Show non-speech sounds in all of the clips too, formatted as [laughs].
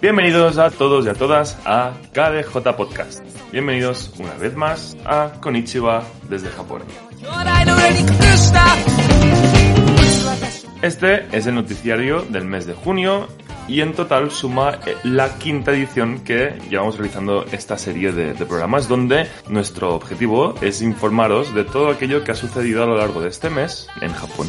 Bienvenidos a todos y a todas a KDJ Podcast. Bienvenidos una vez más a Konichiwa desde Japón. Este es el noticiario del mes de junio y en total suma eh, la quinta edición que llevamos realizando esta serie de, de, programas donde nuestro objetivo es informaros de todo aquello que ha sucedido a lo largo de este mes en Japón.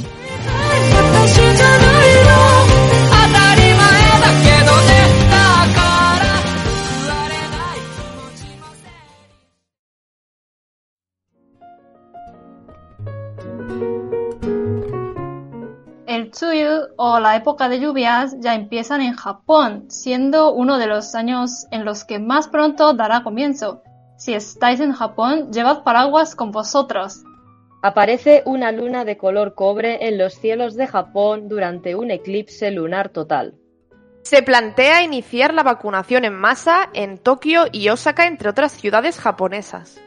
O la época de lluvias ya empiezan en Japón, siendo uno de los años en los que más pronto dará comienzo. Si estáis en Japón, llevad paraguas con vosotros. Aparece una luna de color cobre en los cielos de Japón durante un eclipse lunar total. Se plantea iniciar la vacunación en masa en Tokio y Osaka, entre otras ciudades japonesas.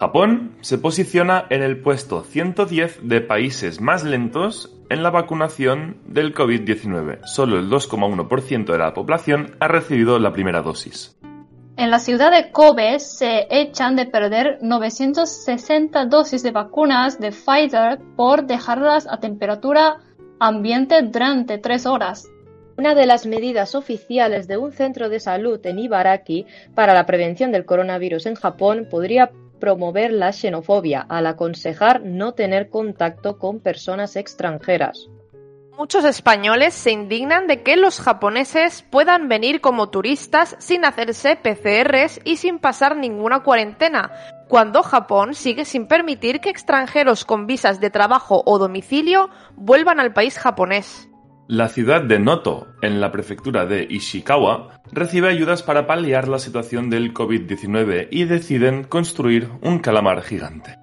Japón se posiciona en el puesto 110 de países más lentos en la vacunación del COVID-19. Solo el 2,1% de la población ha recibido la primera dosis. En la ciudad de Kobe se echan de perder 960 dosis de vacunas de Pfizer por dejarlas a temperatura ambiente durante tres horas. Una de las medidas oficiales de un centro de salud en Ibaraki para la prevención del coronavirus en Japón podría promover la xenofobia al aconsejar no tener contacto con personas extranjeras. Muchos españoles se indignan de que los japoneses puedan venir como turistas sin hacerse PCRs y sin pasar ninguna cuarentena, cuando Japón sigue sin permitir que extranjeros con visas de trabajo o domicilio vuelvan al país japonés. La ciudad de Noto, en la prefectura de Ishikawa, recibe ayudas para paliar la situación del COVID-19 y deciden construir un calamar gigante.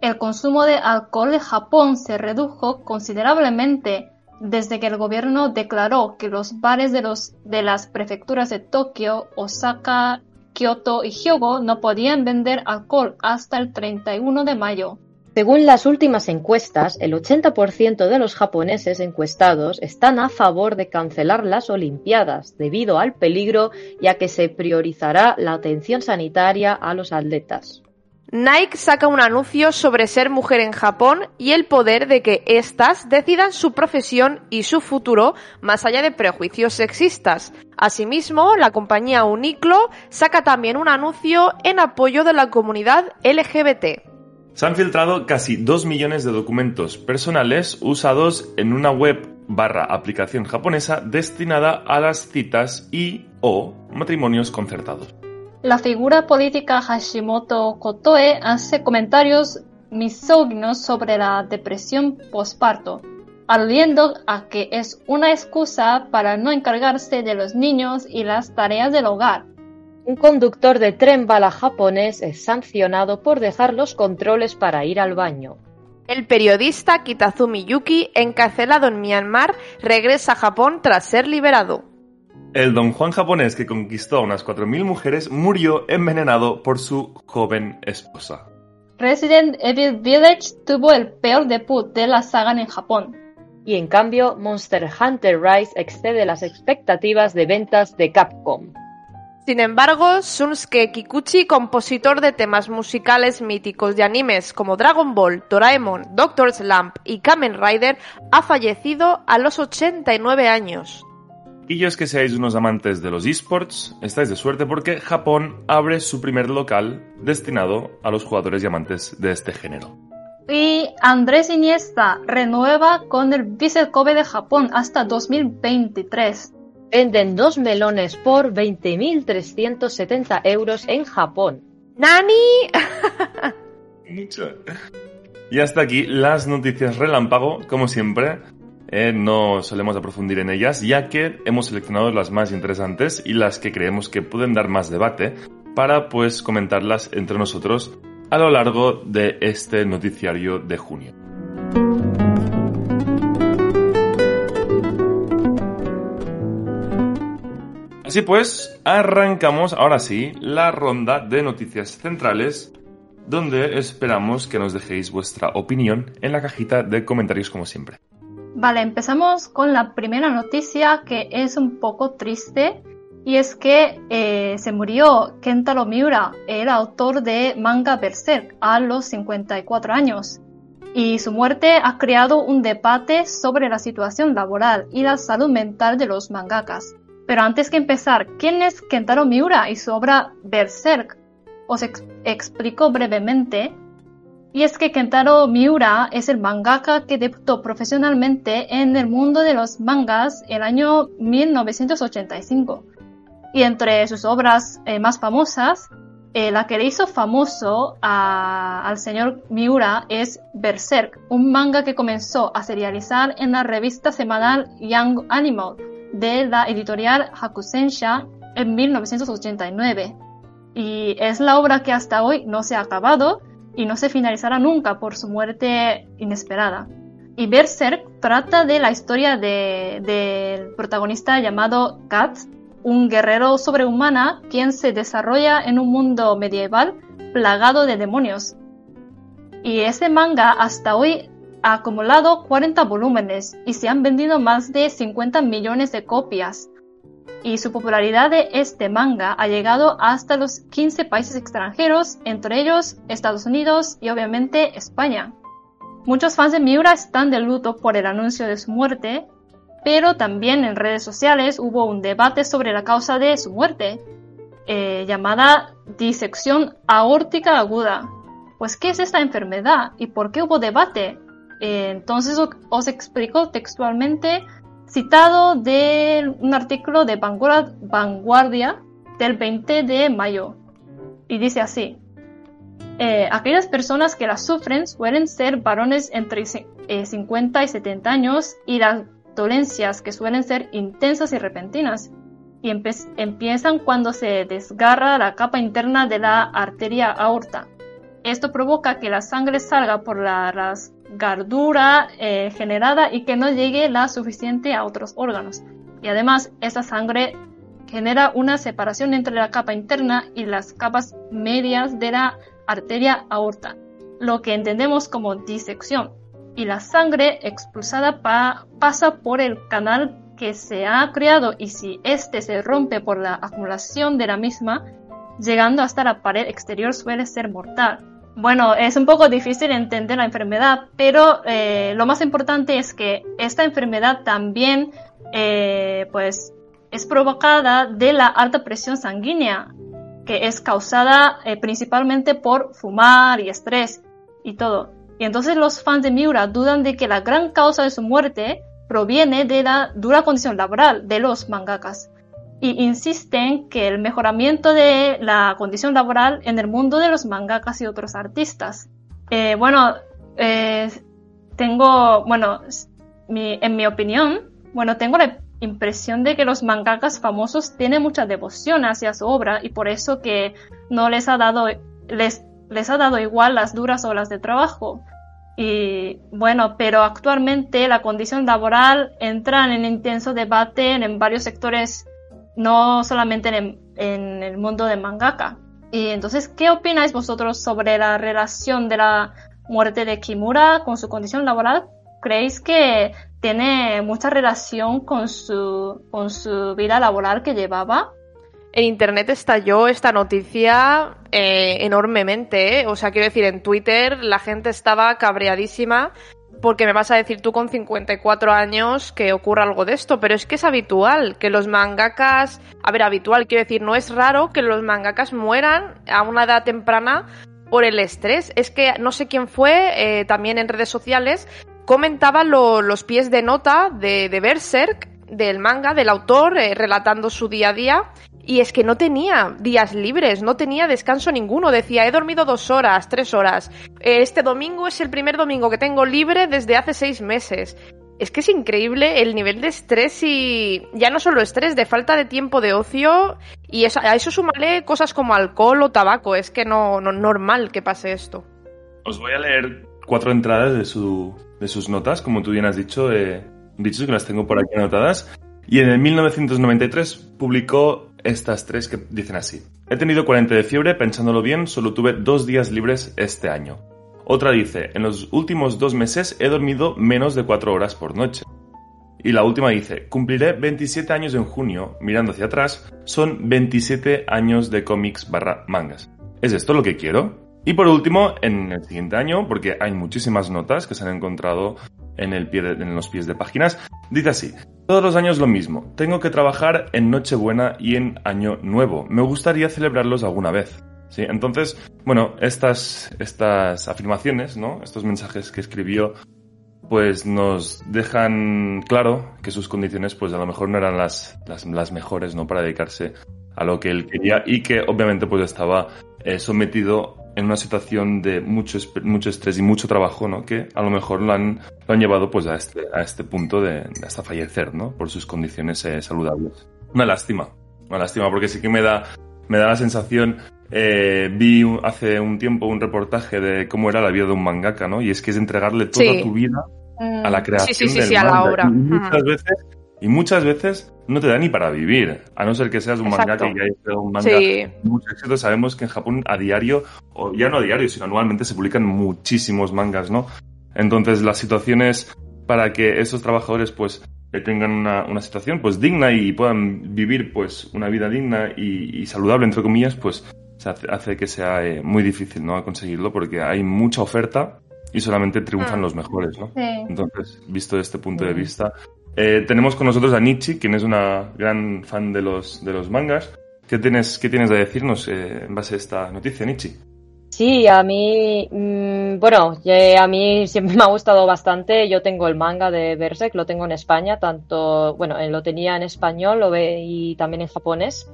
El consumo de alcohol en Japón se redujo considerablemente desde que el gobierno declaró que los bares de, de las prefecturas de Tokio, Osaka, Kyoto y Hyogo no podían vender alcohol hasta el 31 de mayo. Según las últimas encuestas, el 80% de los japoneses encuestados están a favor de cancelar las Olimpiadas debido al peligro y a que se priorizará la atención sanitaria a los atletas. Nike saca un anuncio sobre ser mujer en Japón y el poder de que éstas decidan su profesión y su futuro más allá de prejuicios sexistas. Asimismo, la compañía Uniqlo saca también un anuncio en apoyo de la comunidad LGBT. Se han filtrado casi 2 millones de documentos personales usados en una web barra aplicación japonesa destinada a las citas y o matrimonios concertados. La figura política Hashimoto Kotoe hace comentarios misóginos sobre la depresión postparto, aludiendo a que es una excusa para no encargarse de los niños y las tareas del hogar. Un conductor de tren bala japonés es sancionado por dejar los controles para ir al baño. El periodista Kitazumi Yuki, encarcelado en Myanmar, regresa a Japón tras ser liberado. El don Juan japonés que conquistó a unas 4.000 mujeres murió envenenado por su joven esposa. Resident Evil Village tuvo el peor debut de la saga en Japón. Y en cambio, Monster Hunter Rise excede las expectativas de ventas de Capcom. Sin embargo, Shunsuke Kikuchi, compositor de temas musicales míticos de animes como Dragon Ball, Doraemon, Doctor Slump y Kamen Rider, ha fallecido a los 89 años. Y es que seáis unos amantes de los esports, estáis de suerte porque Japón abre su primer local destinado a los jugadores y amantes de este género. Y Andrés Iniesta renueva con el Vissel Kobe de Japón hasta 2023. Venden dos melones por 20.370 euros en Japón. ¡Nani! Mucho. Y hasta aquí las noticias relámpago, como siempre. Eh, no solemos aprofundir en ellas, ya que hemos seleccionado las más interesantes y las que creemos que pueden dar más debate para pues comentarlas entre nosotros a lo largo de este noticiario de junio. Así pues, arrancamos ahora sí la ronda de noticias centrales, donde esperamos que nos dejéis vuestra opinión en la cajita de comentarios como siempre. Vale, empezamos con la primera noticia que es un poco triste y es que eh, se murió Kentaro Miura, el autor de manga Berserk, a los 54 años. Y su muerte ha creado un debate sobre la situación laboral y la salud mental de los mangakas. Pero antes que empezar, ¿quién es Kentaro Miura y su obra Berserk? Os explico brevemente. Y es que Kentaro Miura es el mangaka que debutó profesionalmente en el mundo de los mangas el año 1985. Y entre sus obras eh, más famosas, eh, la que le hizo famoso al señor Miura es Berserk, un manga que comenzó a serializar en la revista semanal Young Animal de la editorial Hakusensha en 1989. Y es la obra que hasta hoy no se ha acabado y no se finalizará nunca por su muerte inesperada. Y Berserk trata de la historia del protagonista llamado Kat, un guerrero sobrehumana quien se desarrolla en un mundo medieval plagado de demonios. Y ese manga hasta hoy ha acumulado 40 volúmenes y se han vendido más de 50 millones de copias. Y su popularidad de este manga ha llegado hasta los 15 países extranjeros, entre ellos Estados Unidos y obviamente España. Muchos fans de Miura están de luto por el anuncio de su muerte, pero también en redes sociales hubo un debate sobre la causa de su muerte, eh, llamada disección aórtica aguda. Pues, ¿qué es esta enfermedad y por qué hubo debate? Eh, entonces os explico textualmente, citado de un artículo de Vanguardia del 20 de mayo. Y dice así, eh, aquellas personas que la sufren suelen ser varones entre 50 y 70 años y las dolencias que suelen ser intensas y repentinas y empiezan cuando se desgarra la capa interna de la arteria aorta. Esto provoca que la sangre salga por la gardura eh, generada y que no llegue la suficiente a otros órganos. Y además, esta sangre genera una separación entre la capa interna y las capas medias de la arteria aorta, lo que entendemos como disección. Y la sangre expulsada pasa por el canal que se ha creado y si éste se rompe por la acumulación de la misma, llegando hasta la pared exterior suele ser mortal. Bueno, es un poco difícil entender la enfermedad, pero eh, lo más importante es que esta enfermedad también eh, pues, es provocada de la alta presión sanguínea, que es causada eh, principalmente por fumar y estrés y todo. Y entonces los fans de Miura dudan de que la gran causa de su muerte proviene de la dura condición laboral de los mangakas y insisten que el mejoramiento de la condición laboral en el mundo de los mangakas y otros artistas. Eh, bueno, eh, tengo, bueno, en mi opinión, bueno, tengo la impresión de que los mangakas famosos tienen mucha devoción hacia su obra y por eso que no les ha dado, les, les ha dado igual las duras horas de trabajo. Y bueno, pero actualmente la condición laboral entra en intenso debate en varios sectores no solamente en, el mundo de mangaka. Y entonces, ¿qué opináis vosotros sobre la relación de la muerte de Kimura con su condición laboral? ¿Creéis que tiene mucha relación con su, con su vida laboral que llevaba? En internet estalló esta noticia eh, enormemente, ¿eh? o sea, quiero decir, en Twitter la gente estaba cabreadísima porque me vas a decir tú con 54 años que ocurra algo de esto, pero es que es habitual que los mangakas, a ver, habitual, quiero decir, no es raro que los mangakas mueran a una edad temprana por el estrés. Es que no sé quién fue, eh, también en redes sociales, comentaba los pies de nota de, de Berserk del manga, del autor, eh, relatando su día a día. Y es que no tenía días libres, no tenía descanso ninguno. Decía, he dormido dos horas, tres horas. Este domingo es el primer domingo que tengo libre desde hace seis meses. Es que es increíble el nivel de estrés y ya no solo estrés, de falta de tiempo de ocio y a eso súmale cosas como alcohol o tabaco. Es que no, no normal que pase esto. Os voy a leer cuatro entradas de, su, de sus notas, como tú bien has dicho, eh, dicho que las tengo por aquí anotadas. Y en el 1993 publicó estas tres que dicen así. He tenido 40 de fiebre, pensándolo bien, solo tuve dos días libres este año. Otra dice, en los últimos dos meses he dormido menos de cuatro horas por noche. Y la última dice, cumpliré 27 años en junio, mirando hacia atrás, son 27 años de cómics barra mangas. ¿Es esto lo que quiero? Y por último, en el siguiente año, porque hay muchísimas notas que se han encontrado en, el pie en los pies de páginas, dice así, todos los años lo mismo, tengo que trabajar en Nochebuena y en Año Nuevo, me gustaría celebrarlos alguna vez. Sí, entonces, bueno, estas, estas afirmaciones, ¿no? Estos mensajes que escribió, pues nos dejan claro que sus condiciones, pues a lo mejor no eran las, las, las mejores, ¿no? Para dedicarse a lo que él quería y que obviamente pues estaba eh, sometido en una situación de mucho, mucho estrés y mucho trabajo, ¿no? Que a lo mejor lo han, lo han llevado pues a este, a este punto de, hasta fallecer, ¿no? Por sus condiciones eh, saludables. Una lástima, una lástima porque sí que me da, me da la sensación eh, vi hace un tiempo un reportaje de cómo era la vida de un mangaka, ¿no? Y es que es entregarle toda tu vida a la creación sí, sí, del sí, a la obra. Y muchas veces y muchas veces no te da ni para vivir, a no ser que seas un mangaka y que hayas creado un manga Sí. mucho éxito. Sabemos que en Japón a diario, o ya no a diario, sino anualmente se publican muchísimos mangas, ¿no? Entonces las situaciones para que esos trabajadores pues tengan una, una situación pues digna y puedan vivir pues una vida digna y, y saludable entre comillas pues se hace, hace que sea eh, muy difícil no conseguirlo porque hay mucha oferta y solamente triunfan Mm. los mejores no Sí. entonces visto este punto de vista eh, tenemos con nosotros a Nietzsche quien es una gran fan de los de los mangas ¿Qué tienes, qué tienes de decirnos eh, en base a esta noticia, Nietzsche? Sí, a mí, mm, bueno, a mí siempre [laughs] me ha gustado bastante. Yo tengo el manga de Berserk, lo tengo en España, tanto, bueno, eh, lo tenía en español lo ve, y también en japonés.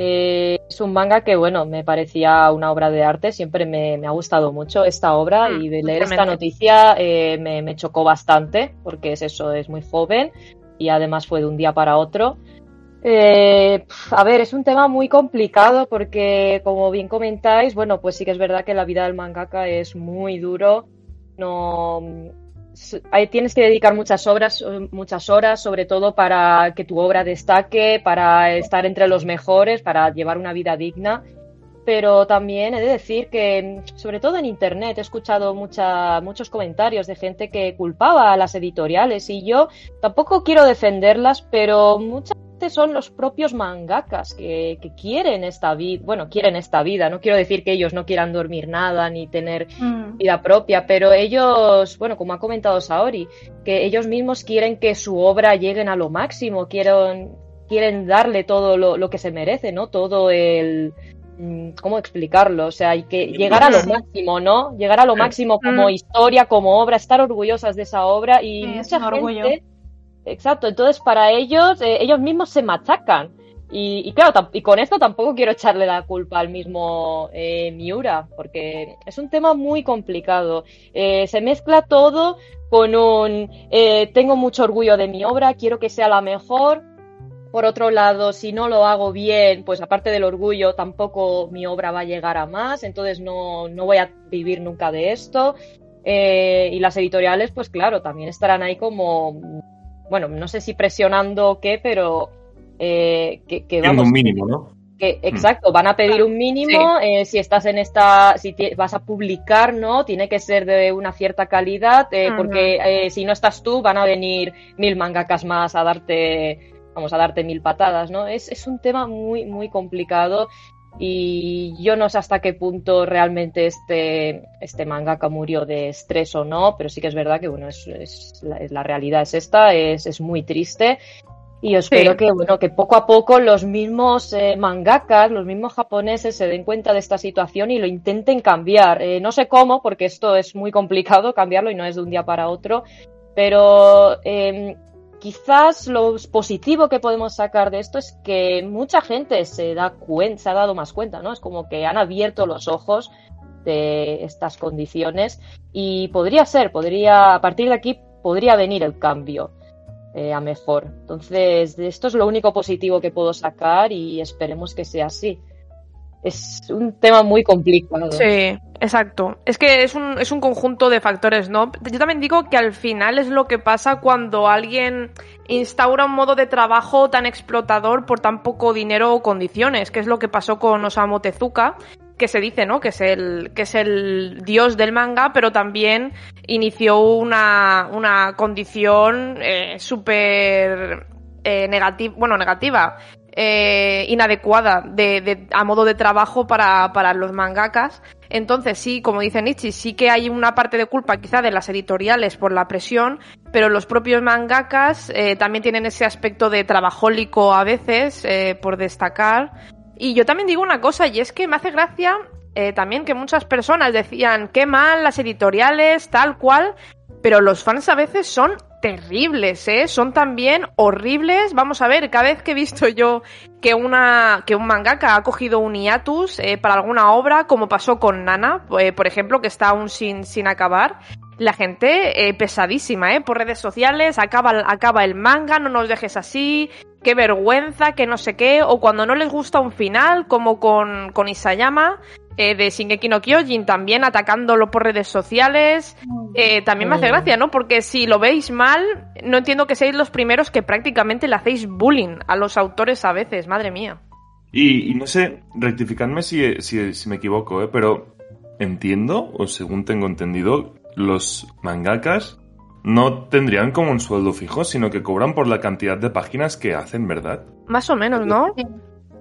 Eh, es un manga que, bueno, me parecía una obra de arte, siempre me, me ha gustado mucho esta obra Mm, y de leer esta noticia eh, me, me chocó bastante, porque es eso, es muy joven y además fue de un día para otro. Eh, a ver, es un tema muy complicado porque, como bien comentáis, bueno, pues sí que es verdad que la vida del mangaka es muy duro. No, tienes que dedicar muchas horas, eh, muchas horas, sobre todo para que tu obra destaque, para estar entre los mejores, para llevar una vida digna. Pero también he de decir que, sobre todo en Internet, he escuchado mucha, muchos comentarios de gente que culpaba a las editoriales y yo tampoco quiero defenderlas, pero muchas veces son los propios mangakas que, que quieren esta vida, bueno, quieren esta vida, no quiero decir que ellos no quieran dormir nada ni tener Mm. vida propia, pero ellos, bueno, como ha comentado Saori, que ellos mismos quieren que su obra lleguen a lo máximo, quieren, quieren darle todo lo, lo que se merece, ¿no? Todo el... mm, ¿Cómo explicarlo? O sea, hay que llegar a lo máximo, ¿no? Llegar a lo máximo como Mm. historia, como obra, estar orgullosas de esa obra y Sí, es mucha orgullo. Exacto, entonces para ellos, eh, ellos mismos se machacan. Y, claro, y con esto tampoco quiero echarle la culpa al mismo eh, Miura, porque es un tema muy complicado. Eh, se mezcla todo con un tengo mucho orgullo de mi obra, quiero que sea la mejor. Por otro lado, si no lo hago bien, pues aparte del orgullo, tampoco mi obra va a llegar a más, entonces no, no voy a vivir nunca de esto. Y las editoriales, pues claro, también estarán ahí como, bueno, no sé si presionando o qué, pero eh, que, vamos, un mínimo, ¿no? que, exacto, van a pedir un mínimo, eh, si estás en esta, si vas a publicar, ¿no? Tiene que ser de una cierta calidad, eh, porque eh, si no estás tú, van a venir mil mangakas más a darte, vamos, a darte mil patadas, ¿no? Es, es un tema muy, muy complicado y yo no sé hasta qué punto realmente este, este mangaka murió de estrés o no, pero sí que es verdad que, bueno, es, es la, es la realidad es esta, es, es muy triste. Y yo espero Sí. que, bueno, que poco a poco los mismos eh, mangakas, los mismos japoneses se den cuenta de esta situación y lo intenten cambiar. Eh, no sé cómo, porque esto es muy complicado cambiarlo y no es de un día para otro, pero eh, quizás lo positivo que podemos sacar de esto es que mucha gente se da cuenta, se ha dado más cuenta, ¿no? Es como que han abierto los ojos de estas condiciones y podría ser, podría, a partir de aquí podría venir el cambio eh, a mejor. Entonces, esto es lo único positivo que puedo sacar y esperemos que sea así. Es un tema muy complicado. Sí, exacto. Es que es un, es un conjunto de factores, ¿no? Yo también digo que al final es lo que pasa cuando alguien instaura un modo de trabajo tan explotador por tan poco dinero o condiciones, que es lo que pasó con Osamu Tezuka, que se dice, ¿no? Que es el, que es el dios del manga, pero también inició una, una condición eh, súper eh, bueno, negativa, eh, inadecuada de, de, a modo de trabajo para, los mangakas. Entonces, sí, como dice Nietzsche, sí que hay una parte de culpa quizá de las editoriales por la presión, pero los propios mangakas eh, también tienen ese aspecto de trabajólico a veces, eh, por destacar, y yo también digo una cosa, y es que me hace gracia también que muchas personas decían qué mal las editoriales, tal cual, pero los fans a veces son terribles, ¿eh? Son también horribles. Vamos a ver, cada vez que he visto yo que una que un mangaka ha cogido un hiatus eh, para alguna obra, como pasó con Nana, eh, por ejemplo, que está aún sin, sin acabar, la gente eh, pesadísima, ¿eh? Por redes sociales, acaba, acaba el manga, no nos dejes así, qué vergüenza, que no sé qué, o cuando no les gusta un final, como con, con Isayama, eh, de Shingeki no Kyojin, también atacándolo por redes sociales, eh, también me hace gracia, ¿no? Porque si lo veis mal, no entiendo que seáis los primeros que prácticamente le hacéis bullying a los autores a veces, madre mía. Y, y no sé, rectificadme si, si, si me equivoco, ¿eh? Pero entiendo, o según tengo entendido, los mangakas no tendrían como un sueldo fijo, sino que cobran por la cantidad de páginas que hacen, ¿verdad? Más o menos, ¿no?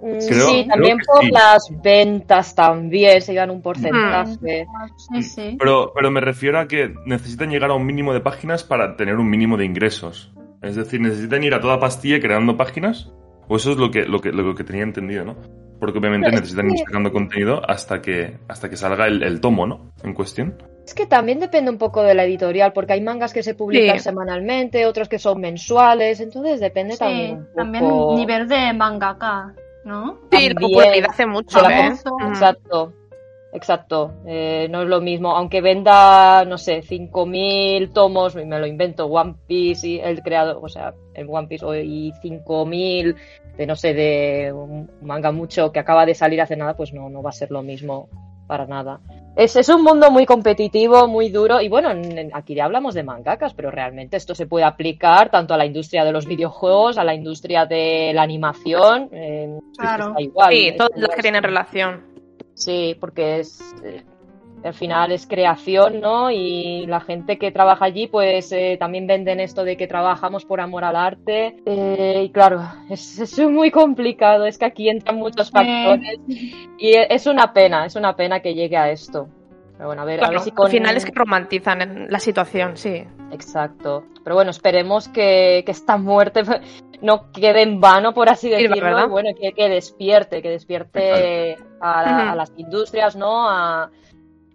Creo- sí, creo también por sí. las ventas también se llevan un porcentaje. Sí, sí. Pero, pero me refiero a que necesitan llegar a un mínimo de páginas para tener un mínimo de ingresos. Es decir, necesitan ir a toda pastilla creando páginas. O eso es lo que, lo que, lo que tenía entendido, ¿no? Porque obviamente necesitan ir que- sacando contenido hasta que, hasta que salga el, el tomo, ¿no? En cuestión. Es que también depende un poco de la editorial, porque hay mangas que se publican Sí. semanalmente, otros que son mensuales, entonces depende Sí, también un también nivel de mangaka, ¿no? Sí, la También. popularidad hace mucho. ¿eh? Exacto, exacto. Eh, no es lo mismo, aunque venda, no sé, 5.000 tomos, me lo invento, One Piece y el creador, o sea, el One Piece o- y 5.000 de, no sé, de un manga mucho que acaba de salir hace nada, pues no, no va a ser lo mismo para nada. Es, es un mundo muy competitivo, muy duro, y bueno, en- en- aquí ya hablamos de mangakas, pero realmente esto se puede aplicar tanto a la industria de los videojuegos, a la industria de la animación, eh, Claro. está igual. Sí, todas las que tienen relación. Sí, porque es eh, al final es creación, ¿no? Y la gente que trabaja allí, pues eh, también venden esto de que trabajamos por amor al arte. Eh, y claro, es, es muy complicado, es que aquí entran muchos factores y e- es una pena, es una pena que llegue a esto. Pero bueno, a ver, a ver si con... Al final es que romantizan en la situación, sí. Exacto. Pero bueno, esperemos que, que esta muerte [laughs] no quede en vano, por así decirlo. bueno, que, que despierte, que despierte a, la- Ujú. a las industrias, ¿no? A-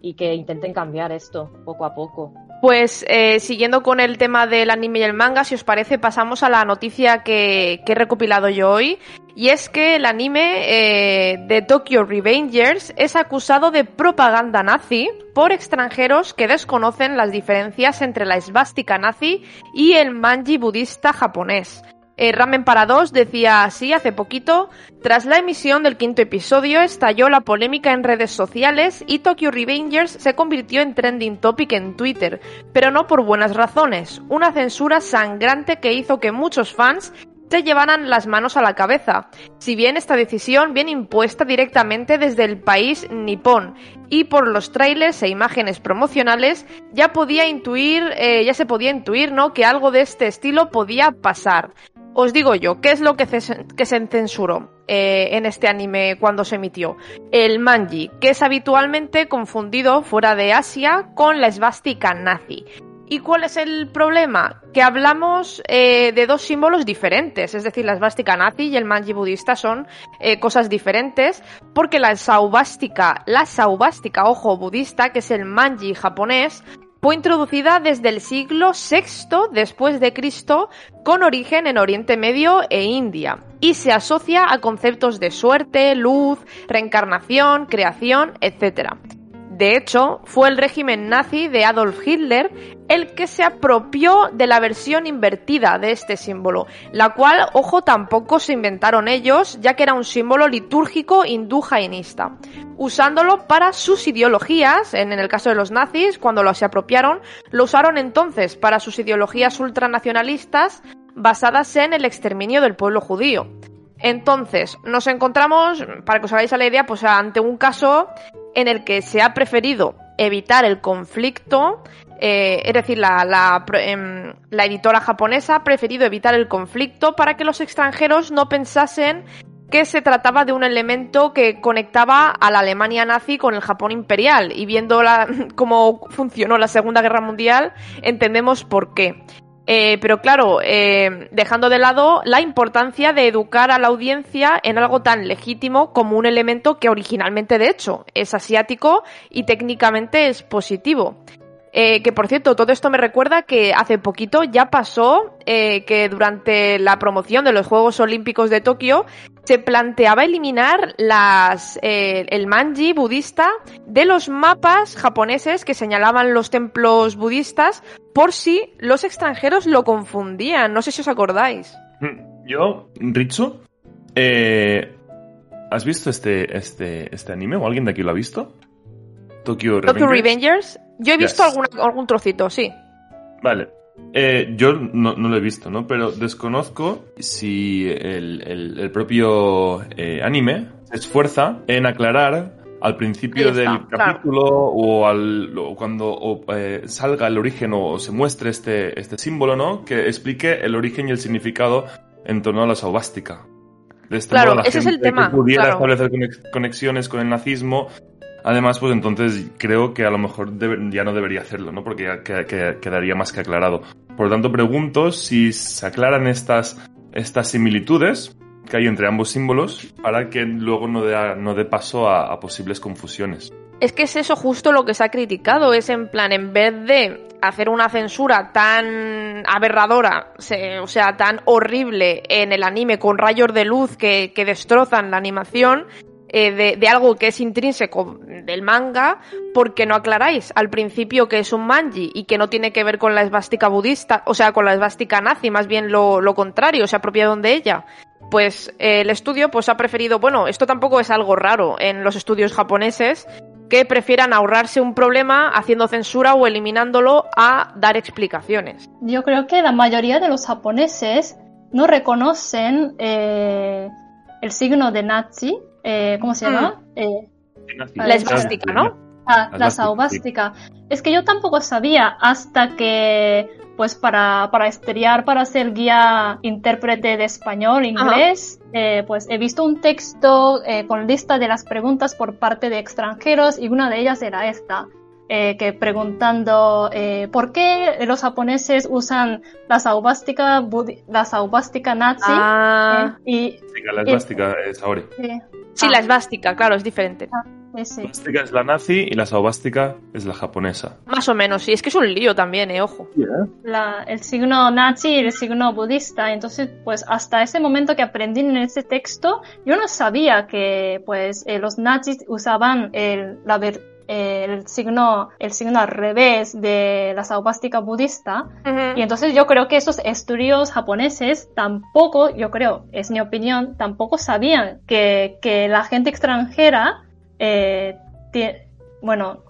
y que intenten cambiar esto poco a poco. Pues eh, siguiendo con el tema del anime y el manga, si os parece, pasamos a la noticia que, he recopilado yo hoy. Y es que el anime eh, de Tokyo Revengers es acusado de propaganda nazi por extranjeros que desconocen las diferencias entre la esvástica nazi y el manji budista japonés. Eh, Ramen para dos decía así hace poquito, tras la emisión del quinto episodio estalló la polémica en redes sociales y Tokyo Revengers se convirtió en trending topic en Twitter, pero no por buenas razones, una censura sangrante que hizo que muchos fans se llevaran las manos a la cabeza, si bien esta decisión viene impuesta directamente desde el país nipón y por los trailers e imágenes promocionales ya podía intuir, eh, ya se podía intuir, ¿no? Que algo de este estilo podía pasar. Os digo yo, ¿qué es lo que, se censuró eh, en este anime cuando se emitió? El manji, que es habitualmente confundido fuera de Asia con la esvástica nazi. ¿Y cuál es el problema? Que hablamos eh, de dos símbolos diferentes, es decir, la esvástica nazi y el manji budista son eh, cosas diferentes, porque la saubástica, la saubástica, ojo, budista, que es el manji japonés, fue introducida desde el siglo VI después de Cristo con origen en Oriente Medio e India y se asocia a conceptos de suerte, luz, reencarnación, creación, etc. De hecho, fue el régimen nazi de Adolf Hitler el que se apropió de la versión invertida de este símbolo, la cual, ojo, tampoco se inventaron ellos, ya que era un símbolo litúrgico hindú jainista, usándolo para sus ideologías, en el caso de los nazis, cuando lo se apropiaron, lo usaron entonces para sus ideologías ultranacionalistas basadas en el exterminio del pueblo judío. Entonces, nos encontramos, para que os hagáis la idea, pues ante un caso en el que se ha preferido evitar el conflicto, eh, es decir, em, la, editora japonesa ha preferido evitar el conflicto para que los extranjeros no pensasen que se trataba de un elemento que conectaba a la Alemania nazi con el Japón imperial. Y viendo [laughs] cómo funcionó la Segunda Guerra Mundial, entendemos por qué. Eh, pero claro, eh, dejando de lado la importancia de educar a la audiencia en algo tan legítimo como un elemento que originalmente, de hecho, es asiático y técnicamente es positivo. Eh, que por cierto, todo esto me recuerda que hace poquito ya pasó que durante la promoción de los Juegos Olímpicos de Tokio se planteaba eliminar las, el manji budista de los mapas japoneses que señalaban los templos budistas por si los extranjeros lo confundían. No sé si os acordáis. Hmm, yo, Ritsu, eh, ¿has visto este, este, este anime o alguien de aquí lo ha visto? Tokyo Revengers. Tokyo Revengers. Yo he visto algún trocito, sí. Vale. Eh, yo no, lo he visto, ¿no? Pero desconozco si el, propio eh, anime se esfuerza en aclarar al principio del capítulo o, al, cuando eh, salga el origen o se muestre este, este símbolo, ¿no? Que explique el origen y el significado en torno a la saubástica. De este claro, ese es el tema. Que pudiera establecer conexiones con el nazismo. Además, pues entonces creo que a lo mejor ya no debería hacerlo, ¿no? Porque ya quedaría más que aclarado. Por lo tanto, pregunto si se aclaran estas, estas similitudes que hay entre ambos símbolos para que luego no dé, no paso a, posibles confusiones. Es que es eso justo lo que se ha criticado, es en plan, en vez de hacer una censura tan aberradora, o sea, tan horrible en el anime con rayos de luz que, destrozan la animación, eh, de, algo que es intrínseco del manga, porque no aclaráis al principio que es un manji y que no tiene que ver con la esvástica budista, o sea, con la esvástica nazi, más bien lo, lo contrario, se ha apropiado de ella pues eh, el estudio pues ha preferido, bueno, esto tampoco es algo raro en los estudios japoneses, que prefieran ahorrarse un problema haciendo censura o eliminándolo a dar explicaciones. Yo creo que la mayoría de los japoneses no reconocen eh, el signo de nazi, eh, ¿cómo se llama? Mm. la esvástica, ¿no? Ah, la saubástica. Es que yo tampoco sabía hasta que pues para, para estudiar, para ser guía intérprete de español, inglés, eh, pues he visto un texto eh, con lista de las preguntas por parte de extranjeros y una de ellas era esta. Eh, que preguntando por qué los japoneses usan la saubástica, la saubástica nazi ah. y, sí, la esvástica es ahora. Sí, la esvástica, claro, es diferente. Ah. La esvástica es la nazi y la saubástica es la japonesa. Más o menos, sí, es que es un lío también, eh, ojo. el signo nazi y el signo budista. Entonces, pues hasta ese momento que aprendí en ese texto, yo no sabía que pues eh, los nazis usaban el, la, el signo, el signo al revés de la saubástica budista. Y entonces yo creo que esos estudios japoneses tampoco, yo creo, es mi opinión, tampoco sabían que, que la gente extranjera eh, bueno,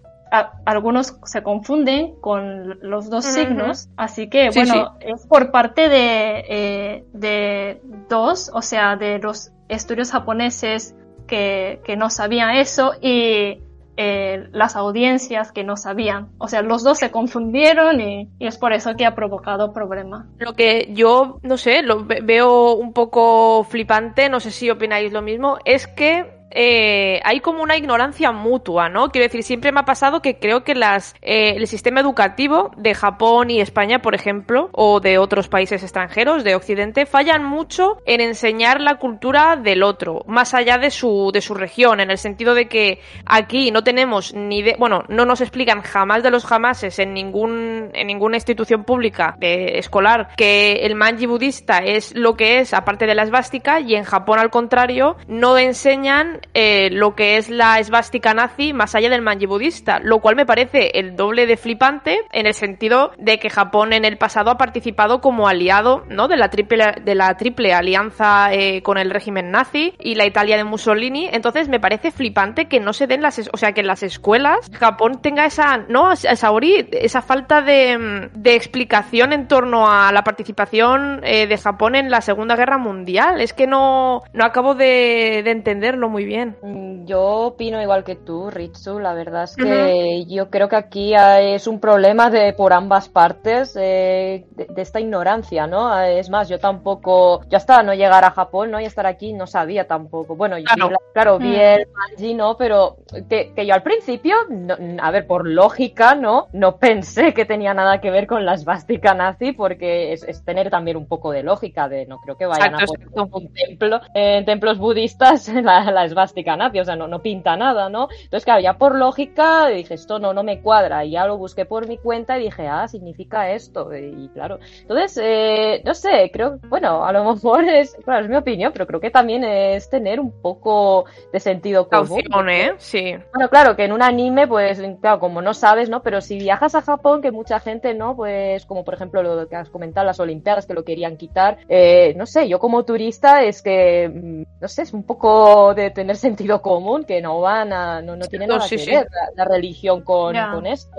algunos se confunden con los dos signos, así que bueno, es por parte de, eh, de dos, o sea, de los estudios japoneses que, que no sabían eso y eh, las audiencias que no sabían. O sea, los dos se confundieron y, y, es por eso que ha provocado problemas. Lo que yo, no sé, lo veo un poco flipante, no sé si opináis lo mismo, es que eh, hay como una ignorancia mutua, ¿no? Quiero decir, siempre me ha pasado que creo que las, eh, el sistema educativo de Japón y España, por ejemplo, o de otros países extranjeros, de Occidente, fallan mucho en enseñar la cultura del otro, más allá de su, de su región, en el sentido de que aquí no tenemos ni de, bueno, no nos explican jamás de los jamases en ningún, en ninguna institución pública escolar que el manji budista es lo que es aparte de la esvástica y en Japón al contrario no enseñan eh, lo que es la esvástica nazi más allá del manji budista, lo cual me parece el doble de flipante en el sentido de que Japón en el pasado ha participado como aliado ¿no? de, la triple, de la triple alianza eh, con el régimen nazi y la Italia de Mussolini, entonces me parece flipante que no se den las, o sea, que en las escuelas Japón tenga esa, no, Saori, esa falta de, de explicación en torno a la participación eh, de Japón en la Segunda Guerra Mundial. Es que no, no acabo de, de entenderlo muy bien. Mm, yo opino igual que tú, Ritsu. La verdad es que yo creo que aquí es un problema de por ambas partes eh, de, de, esta ignorancia, ¿no? Es más, yo tampoco, yo hasta no llegar a Japón, ¿no? Y estar aquí no sabía tampoco. Bueno, Claro. vi, claro, vi Mm. el manji, ¿no? Pero que, que yo al principio, no- a ver, por lógica, ¿no? No pensé que tenía nada que ver con la esvástica nazi porque es, es tener también un poco de lógica de no creo que vayan Exacto, a poner un templo en templos budistas [laughs] la, la esvástica nazi, o sea, no, no pinta nada, ¿no? Entonces, claro, ya por lógica dije, esto no, no me cuadra, y ya lo busqué por mi cuenta y dije, ah, significa esto, y claro. Entonces, eh, no sé, creo, bueno, a lo [laughs] mejor es, claro, es mi opinión, pero creo que también es tener un poco de sentido común. Caución, ¿eh? Sí. Bueno, claro, que en un anime, pues, claro, como no sabes, ¿no? Pero si viajas a Japón, que mucha gente, ¿no? Pues, como por ejemplo lo que has comentado, las Olimpiadas, que lo querían quitar, eh, no sé, yo como turista es que, mm, no sé, es un poco de tener sentido común, que no van a, no, no tiene No, nada sí, que sí. ver la, la religión con, con esto.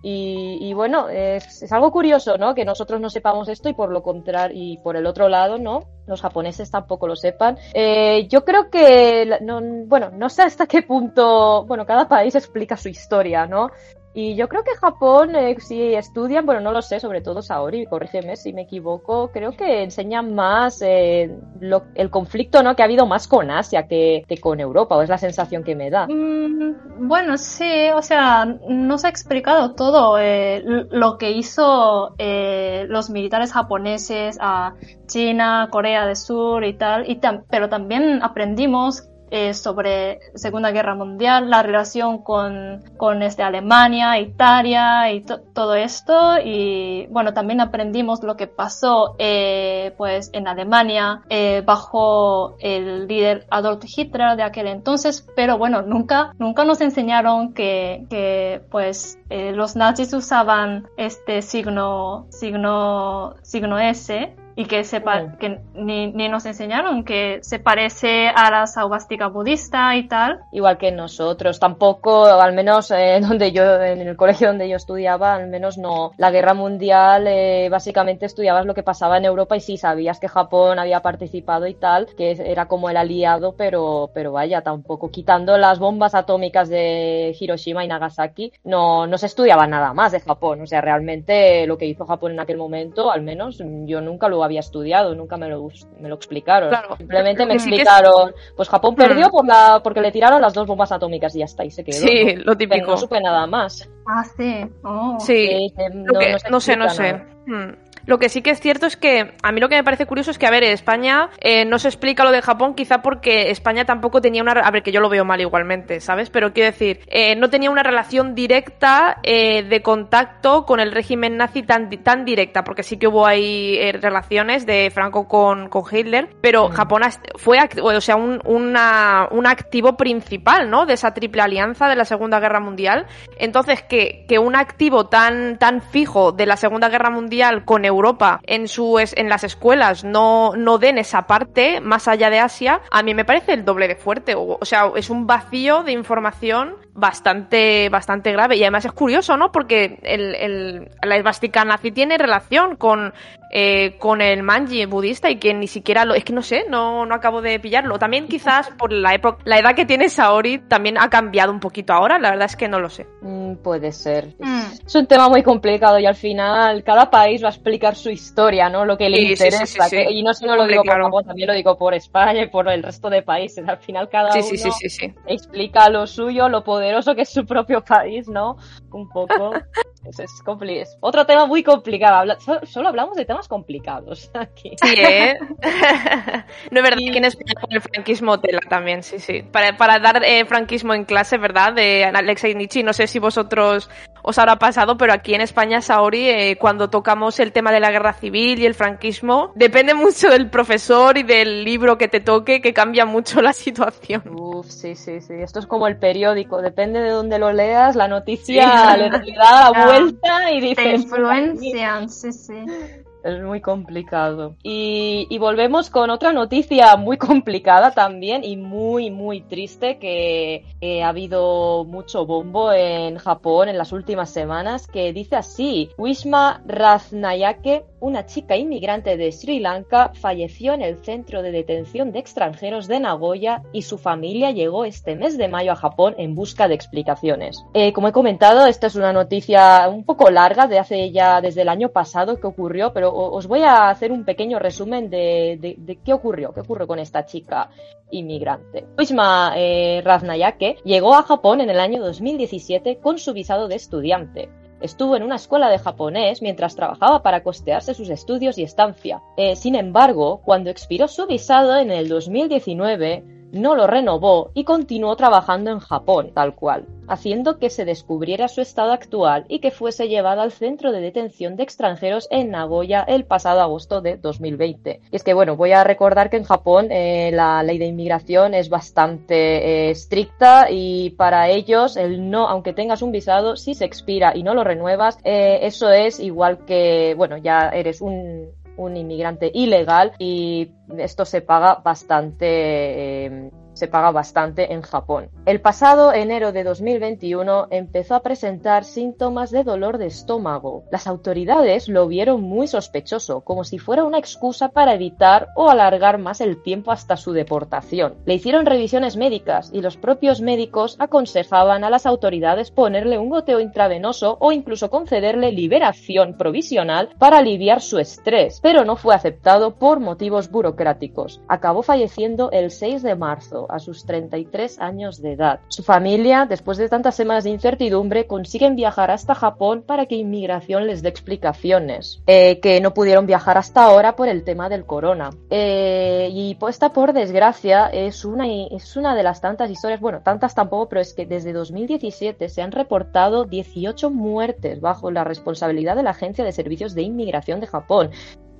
Y, y bueno, es, es algo curioso, ¿no? Que nosotros no sepamos esto y por lo contrario, y por el otro lado, ¿no? Los japoneses tampoco lo sepan. Eh, yo creo que, no, bueno, no sé hasta qué punto, bueno, cada país explica su historia, ¿no? Y yo creo que Japón, eh, si estudian, bueno, no lo sé, sobre todo Saori, corrígeme si me equivoco, creo que enseñan más eh, lo- el conflicto, ¿no? Que ha habido más con Asia que, con Europa, o es la sensación que me da. Mm, Bueno, sí, o sea, no se ha explicado todo eh, lo que hizo eh, los militares japoneses a China, Corea del Sur y tal, y pero también aprendimos eh, sobre Segunda Guerra Mundial, la relación con, con este, Alemania, Italia y to- todo esto, y bueno, también aprendimos lo que pasó eh, pues en Alemania eh, bajo el líder Adolf Hitler de aquel entonces, pero bueno, nunca, nunca nos enseñaron que, que pues eh, los nazis usaban este signo, signo, signo S y que, se que ni, ni nos enseñaron que se parece a la saubástica budista y tal. igual que nosotros. Tampoco, al menos eh, [laughs] donde yo, en el colegio donde yo estudiaba, al menos no. La guerra mundial, eh, básicamente estudiabas lo que pasaba en Europa y sí sabías que Japón había participado y tal, que era como el aliado, pero, pero vaya, tampoco quitando las bombas atómicas de Hiroshima y Nagasaki, no, no se estudiaba nada más de Japón. O sea, realmente lo que hizo Japón en aquel momento, al menos yo nunca lo había estudiado, nunca me lo, me lo explicaron. Claro. Simplemente me Sí que es- explicaron, pues Japón perdió Hmm. por la, porque le tiraron las dos bombas atómicas y ya está, y se quedó. Sí, ¿no? lo Pero típico. no supe nada más. Ah, sí. Oh. Sí. Que- no sé, no sé. nada. Hmm. Lo que sí que es cierto es que a mí lo que me parece curioso es que, a ver, España eh, no se explica lo de Japón, quizá porque España tampoco tenía una. A ver, que yo lo veo mal igualmente, ¿sabes? Pero quiero decir, eh, no tenía una relación directa eh, de contacto con el régimen nazi tan, tan directa, porque sí que hubo ahí relaciones de Franco con, con Hitler, pero Mm. Japón fue, o sea, un, una- un activo principal, ¿no? De esa triple alianza de la Segunda Guerra Mundial. Entonces, que, que un activo tan, tan fijo de la Segunda Guerra Mundial con Europa en, su, en las escuelas no, no den esa parte más allá de Asia, a mí me parece el doble de fuerte. O, o sea, es un vacío de información bastante, bastante grave. Y además es curioso, ¿no? Porque el, el- la esvástica nazi tiene relación con, eh, con el manji budista y que ni siquiera lo... Es que no sé, no, no acabo de pillarlo. También quizás por la época... La edad que tiene Saori también ha cambiado un poquito ahora, la verdad es que no lo sé. Mm, puede ser. Mm. Es un tema muy complicado y al final cada país va a explicar su historia, ¿no? Lo que le Sí, sí, sí, interesa. sí, que- sí. y no solo lo digo por. Japón, también lo digo por España y por el resto de países. Al final cada uno explica lo suyo, lo poderoso que es su propio país, ¿no? Un poco. [laughs] Es, es compli- es otro tema muy complicado. Habla- solo hablamos de temas complicados [laughs] aquí. Sí, ¿eh? [laughs] no es verdad que en España con el franquismo tela también, sí, sí. Para, para dar eh, franquismo en clase, ¿verdad? De Alexei Nietzsche, no sé si vosotros os habrá pasado, pero aquí en España, Saori, eh, cuando tocamos el tema de la guerra civil y el franquismo, depende mucho del profesor y del libro que te toque, que cambia mucho la situación. Uf, sí, sí, sí. Esto es como el periódico. Depende de dónde lo leas, la noticia Sí. le, le da la [laughs] Ah, vuelta y Te dices. influencian, sí, sí. Es muy complicado. Y, volvemos con otra noticia muy [laughs] complicada también y muy, muy triste que ha habido mucho bombo en Japón en las últimas semanas que dice así, Wishma Rathnayake, una chica inmigrante de Sri Lanka, falleció en el centro de detención de extranjeros de Nagoya y su familia llegó este mes de mayo a Japón en busca de explicaciones. Eh, como he comentado, esta es una noticia un poco larga de hace ya desde el año pasado que ocurrió, pero os voy a hacer un pequeño resumen de, qué ocurrió, qué ocurrió con esta chica inmigrante. Wishma eh, Rathnayake llegó a Japón en el año 2017 con su visado de estudiante. Estuvo en una escuela de japonés mientras trabajaba para costearse sus estudios y estancia. Eh, sin embargo, cuando expiró su visado en el 2019, no lo renovó y continuó trabajando en Japón, tal cual, haciendo que se descubriera su estado actual y que fuese llevada al centro de detención de extranjeros en Nagoya el pasado agosto de 2020. Y es que, bueno, voy a recordar que en Japón eh, la ley de inmigración es bastante eh, estricta y para ellos el no, aunque tengas un visado, si se expira y no lo renuevas, eh, eso es igual que, bueno, ya eres un, un inmigrante ilegal y esto se paga bastante eh, se paga bastante en Japón. El pasado enero de 2021 empezó a presentar síntomas de dolor de estómago. Las autoridades lo vieron muy sospechoso, como si fuera una excusa para evitar o alargar más el tiempo hasta su deportación. Le hicieron revisiones médicas y los propios médicos aconsejaban a las autoridades ponerle un goteo intravenoso o incluso concederle liberación provisional para aliviar su estrés, pero no fue aceptado por motivos burocráticos. Acabó falleciendo el 6 de marzo a sus 33 años de edad. Su familia, después de tantas semanas de incertidumbre, consiguen viajar hasta Japón para que inmigración les dé explicaciones, eh, que no pudieron viajar hasta ahora por el tema del corona. Eh, y esta, por desgracia, es una, es una de las tantas historias, bueno, tantas tampoco, pero es que desde 2017 se han reportado 18 muertes bajo la responsabilidad de la Agencia de Servicios de Inmigración de Japón.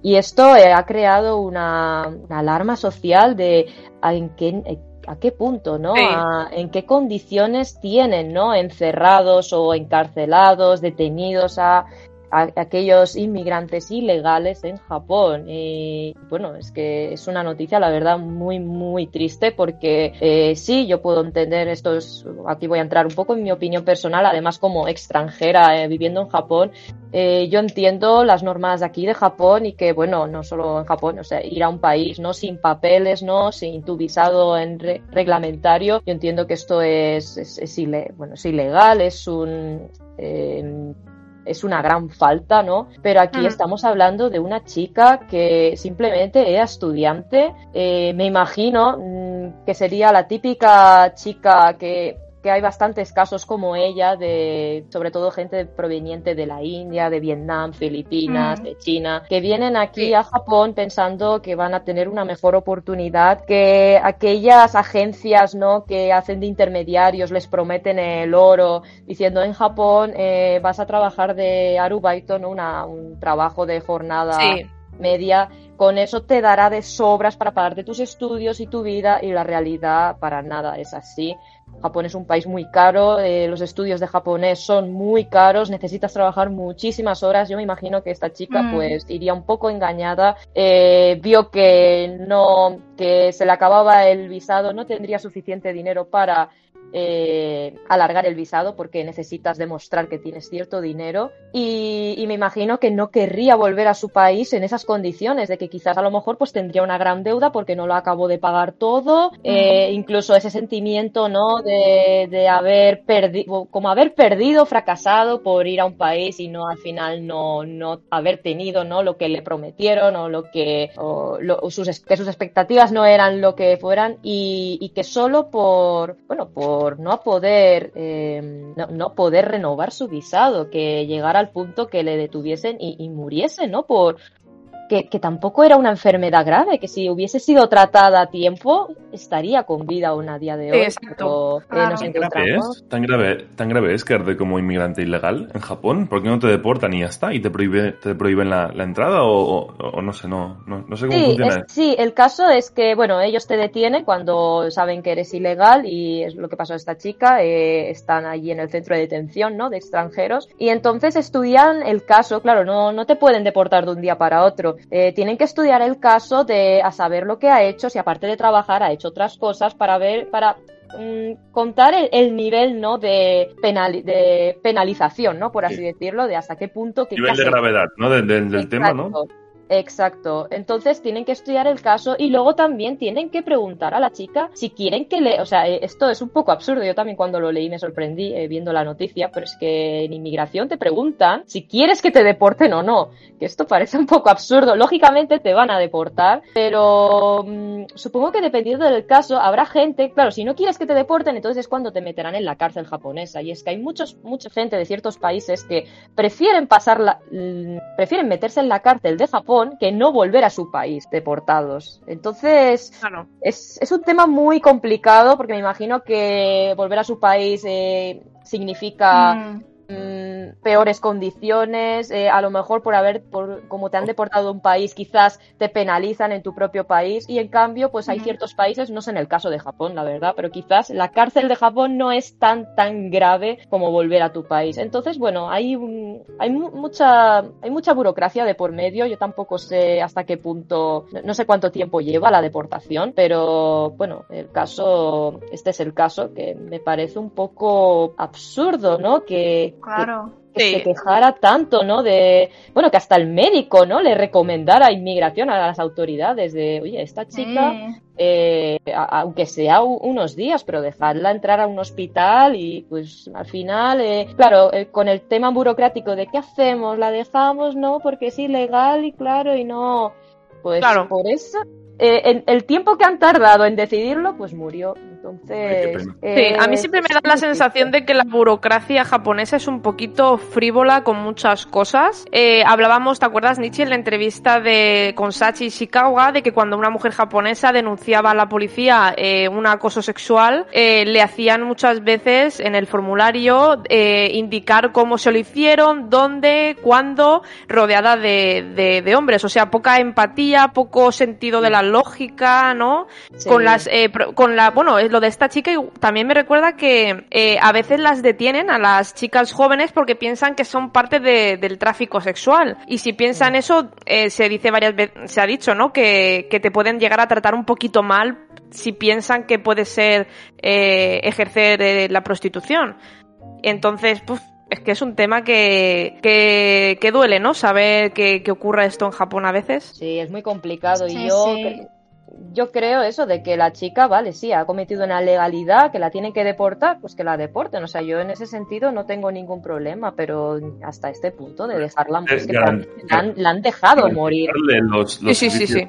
Y esto eh, ha creado una, una, alarma social de en qué, a qué punto, ¿no? Sí. A, en qué condiciones tienen, ¿no? Encerrados o encarcelados, detenidos a, a, aquellos inmigrantes ilegales en Japón. Y bueno, es que es una noticia, la verdad, muy, muy triste porque eh, sí, yo puedo entender esto. Es, aquí voy a entrar un poco en mi opinión personal, además como extranjera eh, viviendo en Japón. Eh, yo entiendo las normas de aquí de Japón y que, bueno, no solo en Japón, o sea, ir a un país, ¿no? Sin papeles, ¿no? Sin tu visado en re reglamentario. Yo entiendo que esto es, es, es, ile bueno, es ilegal, es un, eh, es una gran falta, ¿no? Pero aquí estamos hablando de una chica que simplemente era estudiante. Eh, me imagino mm, que sería la típica chica que que hay bastantes casos como ella, de sobre todo gente proveniente de la India, de Vietnam, Filipinas, Mm. de China, que vienen aquí Sí. a Japón pensando que van a tener una mejor oportunidad, que aquellas agencias ¿no? que hacen de intermediarios les prometen el oro, diciendo en Japón eh, vas a trabajar de arubaito, ¿no? Una, un trabajo de jornada Sí. Media, con eso te dará de sobras para pagarte tus estudios y tu vida y la realidad para nada es así. Japón es un país muy caro, eh, los estudios de japonés son muy caros, necesitas trabajar muchísimas horas. Yo me imagino que esta chica Mm. pues iría un poco engañada, eh, vio que no, que se le acababa el visado, no tendría suficiente dinero para eh, alargar el visado porque necesitas demostrar que tienes cierto dinero. Y, y, me imagino que no querría volver a su país en esas condiciones de que quizás a lo mejor pues tendría una gran deuda porque no lo acabó de pagar todo, eh, incluso ese sentimiento no de, de haber perdido, como haber perdido, fracasado por ir a un país y no al final no, no haber tenido no lo que le prometieron o lo que o lo, sus, que sus expectativas no eran lo que fueran y, y que solo por bueno por no poder eh, no, no, poder renovar su visado que llegara al punto que le detuviesen y, y muriese no por que, que, tampoco era una enfermedad grave, que si hubiese sido tratada a tiempo estaría con vida aún a día de hoy. Exacto. Pero, eh, nos ¿Tan grave, es? ¿Tan, grave, ¿Tan grave es quedarte como inmigrante ilegal en Japón? ¿Por qué no te deportan y ya está? ¿Y te, prohíbe, te prohíben la, la entrada? O, o, o, no sé, no, no, no sé cómo sí, funciona. Es, sí, el caso es que, bueno, ellos te detienen cuando saben que eres ilegal y es lo que pasó a esta chica. Eh, están allí en el centro de detención, ¿no? De extranjeros. Y entonces estudian el caso, claro, no, no te pueden deportar de un día para otro. Eh, tienen que estudiar el caso de a saber lo que ha hecho, si aparte de trabajar ha hecho otras cosas para ver, para mm, contar el, el, nivel no de, penal, de penalización, ¿no? Por así sí. decirlo, de hasta qué punto. Qué nivel de gravedad, ¿no? De, de, del tema, ¿no? Exacto. Entonces tienen que estudiar el caso y luego también tienen que preguntar a la chica si quieren que le. O sea, esto es un poco absurdo. Yo también cuando lo leí me sorprendí eh, viendo la noticia, pero es que en inmigración te preguntan si quieres que te deporten o no. Que esto parece un poco absurdo. Lógicamente te van a deportar, pero mmm, supongo que dependiendo del caso habrá gente. Claro, si no quieres que te deporten, entonces es cuando te meterán en la cárcel japonesa. Y es que hay muchos, mucha gente de ciertos países que prefieren pasar la, prefieren meterse en la cárcel de Japón que no volver a su país deportados. Entonces, claro. es, es, un tema muy complicado porque me imagino que volver a su país eh, significa mm. Mmm, peores condiciones, eh, a lo mejor por haber, por, como te han deportado a un país, quizás te penalizan en tu propio país y en cambio, pues hay ciertos países, no sé en el caso de Japón, la verdad, pero quizás la cárcel de Japón no es tan, tan grave como volver a tu país. Entonces, bueno, hay, un, hay mucha, hay mucha burocracia de por medio, yo tampoco sé hasta qué punto, no sé cuánto tiempo lleva la deportación, pero bueno, el caso, este es el caso que me parece un poco absurdo, ¿no? Que, Claro. Que, sí. se quejara tanto, ¿no? De, bueno, que hasta el médico, ¿no? Le recomendara inmigración a las autoridades de, oye, esta chica, sí. eh, a, aunque sea unos días, pero dejarla entrar a un hospital y pues al final, eh, claro, eh, con el tema burocrático de qué hacemos, la dejamos, ¿no? Porque es ilegal y claro, y no, pues claro. por eso eh, en el tiempo que han tardado en decidirlo, pues murió. Entonces. Eh, sí, a mí siempre me da la sensación de que la burocracia japonesa es un poquito frívola con muchas cosas. Eh, hablábamos, ¿te acuerdas, Nietzsche, en la entrevista de con Sachi Ishikawa, de que cuando una mujer japonesa denunciaba a la policía eh, un acoso sexual, eh, le hacían muchas veces en el formulario eh, indicar cómo se lo hicieron, dónde, cuándo, rodeada de, de, de hombres. O sea, poca empatía, poco sentido de la lógica, ¿no? Sí. Con las, eh, con la, bueno, lo de esta chica también me recuerda que eh, a veces las detienen a las chicas jóvenes porque piensan que son parte de, del tráfico sexual. Y si piensan eso, eh, se dice varias veces, se ha dicho, ¿no? Que, que te pueden llegar a tratar un poquito mal si piensan que puede ser eh, ejercer la prostitución. Entonces, pues, es que es un tema que, que, que duele, ¿no? Saber que, que, ocurra esto en Japón a veces. Sí, es muy complicado. Sí, y yo, sí. Yo creo eso de que la chica, vale, sí, ha cometido una legalidad, que la tienen que deportar, pues que la deporten. O sea, yo en ese sentido no tengo ningún problema, pero hasta este punto de dejarla, pues que la, la, han, la han dejado morir. Los, los sí, sí, sí, sí.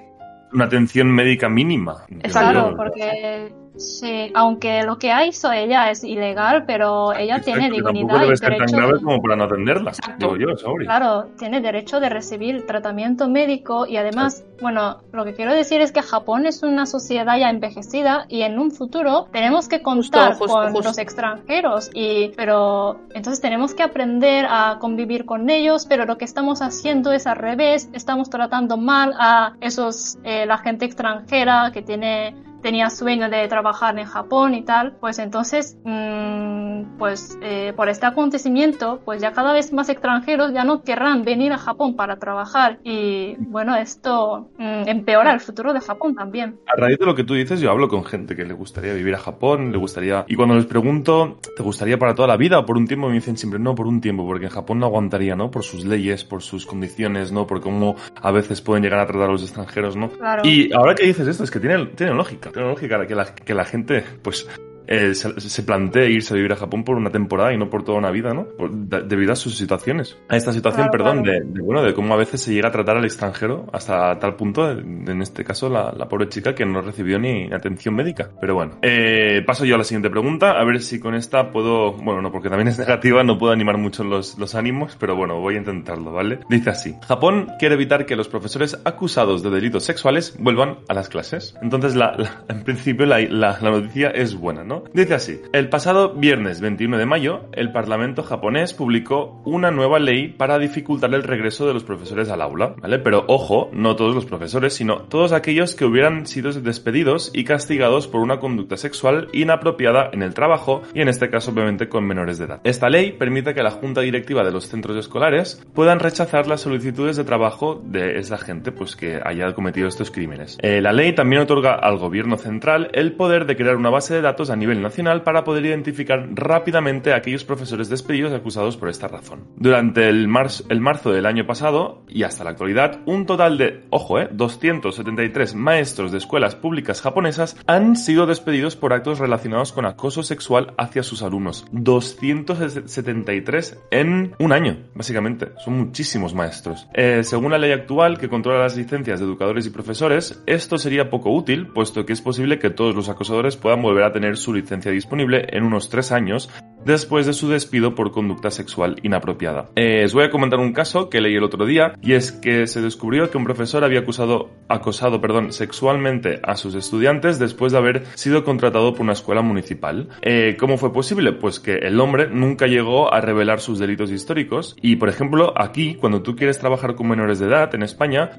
Una atención médica mínima. Claro, porque Sí, aunque lo que hizo ella es ilegal, pero ella Exacto, tiene dignidad debe y ser derecho. tan grave como para no atenderla, Exacto. digo yo, Sauri. Claro, tiene derecho de recibir tratamiento médico y además, bueno, lo que quiero decir es que Japón es una sociedad ya envejecida y en un futuro tenemos que contar justo, justo, con justo. los extranjeros y pero entonces tenemos que aprender a convivir con ellos, pero lo que estamos haciendo es al revés, estamos tratando mal a esos eh, la gente extranjera que tiene tenía sueño de trabajar en Japón y tal, pues entonces, mm, pues eh, por este acontecimiento, pues ya cada vez más extranjeros ya no querrán venir a Japón para trabajar y bueno, esto mm, empeora el futuro de Japón también. A raíz de lo que tú dices, yo hablo con gente que le gustaría vivir a Japón, le gustaría... Y cuando les pregunto, ¿te gustaría para toda la vida o por un tiempo? Me dicen siempre, no, por un tiempo, porque en Japón no aguantaría, ¿no? Por sus leyes, por sus condiciones, ¿no? Por cómo a veces pueden llegar a tratar a los extranjeros, ¿no? Claro. Y ahora que dices esto, es que tiene, tiene lógica, tiene lógica que la, que la gente, pues, eh, se, se plantee irse a vivir a Japón por una temporada y no por toda una vida, ¿no? Por- de- debido a sus situaciones. A esta situación, Claro, perdón, claro. de, de, bueno, de cómo a veces se llega a tratar al extranjero hasta tal punto, de, en este caso, la, la pobre chica que no recibió ni atención médica. Pero bueno, eh, paso yo a la siguiente pregunta, a ver si con esta puedo, bueno, no, porque también es [laughs] negativa, no puedo animar mucho los, los ánimos, pero bueno, voy a intentarlo, ¿vale? Dice así, Japón quiere evitar que los profesores acusados de delitos sexuales vuelvan a las clases. Entonces, la, la- en principio, la, la- la noticia es buena, ¿no? Dice así, el pasado viernes 21 de mayo, el Parlamento japonés publicó una nueva ley para dificultar el regreso de los profesores al aula, ¿vale? Pero ojo, no todos los profesores, sino todos aquellos que hubieran sido despedidos y castigados por una conducta sexual inapropiada en el trabajo y en este caso obviamente con menores de edad. Esta ley permite que la junta directiva de los centros escolares puedan rechazar las solicitudes de trabajo de esa gente pues que haya cometido estos crímenes. Eh, la ley también otorga al gobierno central el poder de crear una base de datos a nivel nacional para poder identificar rápidamente a aquellos profesores despedidos acusados por esta razón. Durante el, marzo, el marzo del año pasado y hasta la actualidad, un total de, ojo, eh, 273 maestros de escuelas públicas japonesas han sido despedidos por actos relacionados con acoso sexual hacia sus alumnos. 273 en un año, básicamente. Son muchísimos maestros. Eh, según la ley actual que controla las licencias de educadores y profesores, esto sería poco útil, puesto que es posible que todos los acosadores puedan volver a tener su licencia disponible en unos tres años después de su despido por conducta sexual inapropiada. Os voy a comentar un caso que leí el otro día y es que se descubrió que un profesor había acusado, acosado perdón, sexualmente a sus estudiantes después de haber sido contratado por una escuela municipal. Eh, ¿Cómo fue posible? Pues que el hombre nunca llegó a revelar sus delitos históricos y, por ejemplo, aquí, cuando tú quieres trabajar con menores de edad en España,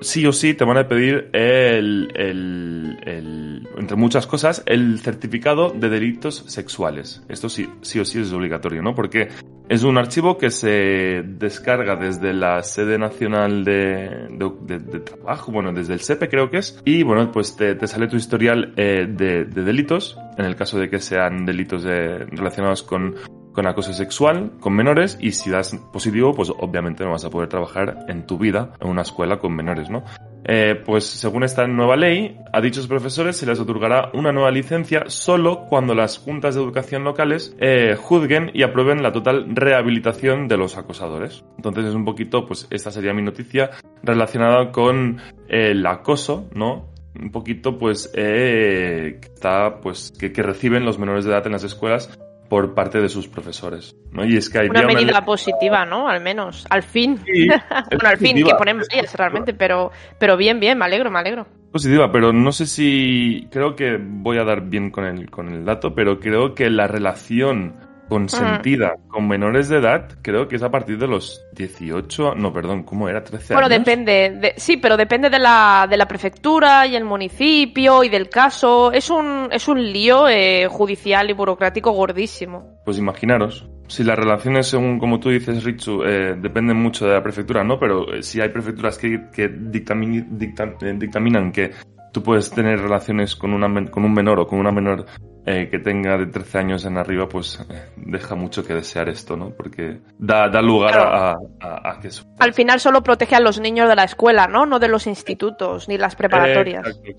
sí o sí te van a pedir el- entre muchas cosas, el certificado de delitos sexuales. Esto sí, sí o sí es obligatorio, ¿no? Porque es un archivo que se descarga desde la sede nacional de, de- de- de trabajo, bueno, desde el SEPE creo que es, y bueno, pues te, te sale tu historial eh, de, de delitos, en el caso de que sean delitos de- relacionados con, con acoso sexual, con menores, y si das positivo, pues obviamente no vas a poder trabajar en tu vida en una escuela con menores, ¿no? Eh, pues según esta nueva ley, a dichos profesores se les otorgará una nueva licencia solo cuando las juntas de educación locales eh, juzguen y aprueben la total rehabilitación de los acosadores. Entonces es un poquito, pues esta sería mi noticia relacionada con eh, el acoso, ¿no? Un poquito, pues, eh, está, pues, que, que reciben los menores de edad en las escuelas por parte de sus profesores, ¿no? Y es que hay Una medida positiva, ¿no? Al menos. Al fin. Sí, [laughs] bueno, al fin, que ponemos ellas realmente, pero, pero bien, bien, me alegro, me alegro. positiva, pero no sé si creo que voy a dar bien con el, con el dato, pero creo que la relación consentida con menores de edad, creo que es a partir de los 18, no, perdón, ¿cómo era? 13 Bueno, años. depende, de- sí, pero depende de la, de la prefectura y el municipio y del caso. Es un, es un lío eh, judicial y burocrático gordísimo. Pues imaginaros. Si las relaciones, según como tú dices, Richu, eh, dependen mucho de la prefectura, ¿no? Pero eh, si hay prefecturas que, que dictami- dicta- eh, dictaminan que tú puedes tener relaciones con, una, con un menor o con una menor eh, que tenga de 13 años en arriba, pues eh, deja mucho que desear esto, ¿no? Porque da, da lugar a, a- a que eso. Al final solo protege a los niños de la escuela, ¿no? No de los institutos ni las preparatorias. Eh.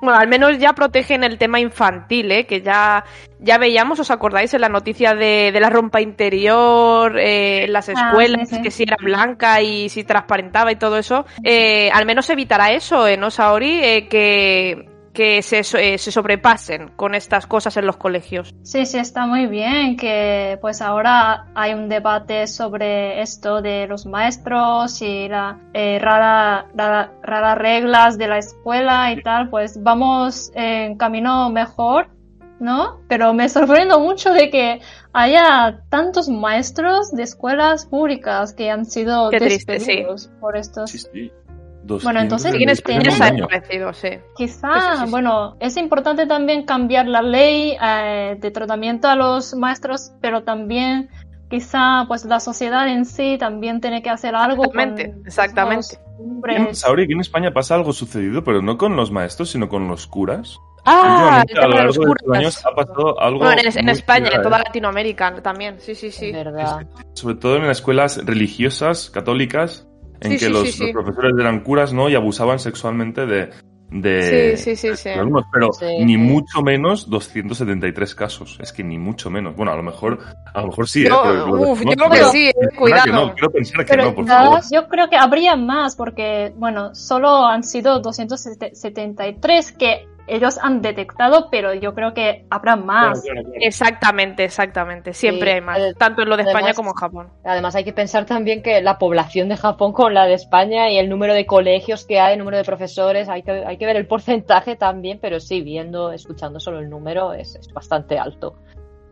Bueno, al menos ya protegen el tema infantil, ¿eh? que ya, ya veíamos, ¿os acordáis en la noticia de, de la rompa interior eh, en las Ah, escuelas, sí, sí. que si era blanca y si transparentaba y todo eso? Eh, al menos evitará eso, ¿eh, no, Saori? Eh, que, que se, eh, se sobrepasen con estas cosas en los colegios. Sí, sí, está muy bien que pues ahora hay un debate sobre esto de los maestros y las rara, rara- raras reglas de la escuela y tal, pues vamos en camino mejor, ¿no? Pero me sorprendo mucho de que haya tantos maestros de escuelas públicas que han sido Qué triste, sí. despedidos por estos. Sí, sí. Bueno, entonces Sí, en España se ha Tiene- parecido, sí. Quizá, Sí, sí, sí, bueno, es importante también cambiar la ley eh, de tratamiento a los maestros, pero también quizá pues la sociedad en sí también tiene que hacer algo con Exactamente, exactamente. los. Saori, aquí en España pasa algo sucedido, pero no con los maestros, sino con los curas. Ah, a lo tema de los largo de estos años ha pasado algo. Bueno, en, en España, en toda ¿eh? Latinoamérica también, sí, sí, sí. Es verdad. Sobre todo en las escuelas religiosas, católicas, en Sí, que sí, los, sí, los profesores eran curas, ¿no? Y abusaban sexualmente de. de alumnos, pero ni mucho menos 273 casos. Es que ni mucho menos. Bueno, a lo mejor, a lo mejor sí, ¿eh? Pero uf, yo creo que sí, eh, que cuidado. no, quiero pensar que no, por favor. yo creo que habría más porque, bueno, solo han sido 273 que ellos han detectado, pero yo creo que habrá más. Claro, claro, claro. Exactamente, exactamente. Siempre Sí, hay más, tanto en lo de España como en Japón. Además hay que pensar también que la población de Japón con la de España y el número de colegios que hay, el número de profesores, hay que, hay que ver el porcentaje también, pero sí, viendo, escuchando solo el número es, es bastante alto.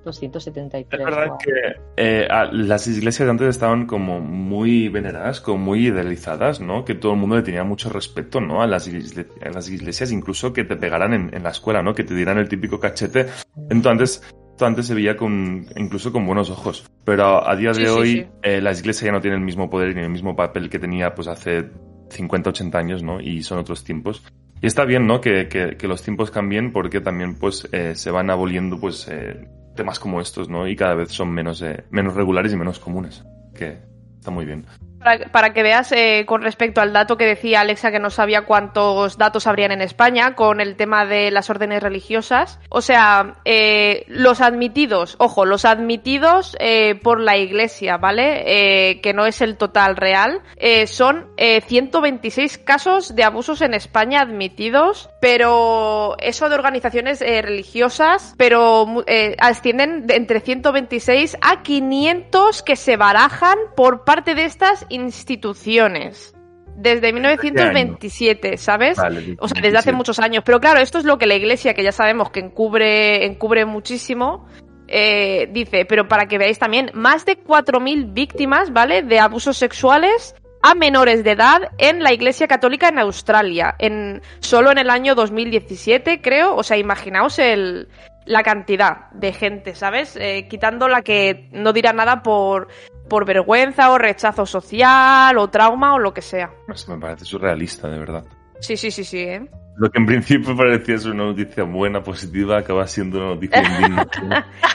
273. Es verdad wow. que eh, a- las iglesias antes estaban como muy veneradas, como muy idealizadas, ¿no? Que todo el mundo le tenía mucho respeto, ¿no? A las, igle- a las iglesias, incluso que te pegaran en, en la escuela, ¿no? Que te dieran el típico cachete. Entonces, esto antes se veía con, incluso con buenos ojos. Pero a día de Sí, sí, hoy, sí. eh, la iglesia ya no tiene el mismo poder ni el mismo papel que tenía, pues, hace 50, 80 años, ¿no? Y son otros tiempos. Y está bien, ¿no? Que, que- que los tiempos cambien porque también, pues, eh, se van aboliendo, pues, eh, temas como estos, ¿no? Y cada vez son menos, eh, menos regulares y menos comunes. Que está muy bien. Para, que veas eh, con respecto al dato que decía Alexa que no sabía cuántos datos habrían en España con el tema de las órdenes religiosas. O sea, eh, los admitidos, ojo, los admitidos eh, por la iglesia, ¿vale? Eh, que no es el total real, eh, son eh, 126 casos de abusos en España admitidos, pero eso de organizaciones religiosas, pero ascienden de entre 126 a 500 que se barajan por parte de estas instituciones. Desde 1927, ¿sabes? Vale, O sea, desde hace 27. muchos años. Pero claro, esto es lo que la iglesia, que ya sabemos que encubre, encubre muchísimo, eh, dice. Pero para que veáis también, más de 4.000 víctimas, ¿vale? De abusos sexuales a menores de edad en la iglesia católica en Australia. En, solo en el año 2017, creo. O sea, imaginaos el, la cantidad de gente, ¿sabes? Eh, quitando la que no dirá nada por, por vergüenza o rechazo social o trauma o lo que sea. Esto me parece surrealista, de verdad. Sí, sí, sí, sí, ¿eh? Lo que en principio parecía ser una noticia buena, positiva, acaba siendo una noticia [laughs] indigna.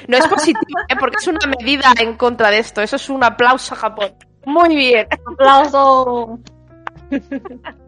No es positivo, ¿eh? porque es una medida en contra de esto. Eso es un aplauso a Japón. Muy bien. ¡Aplauso!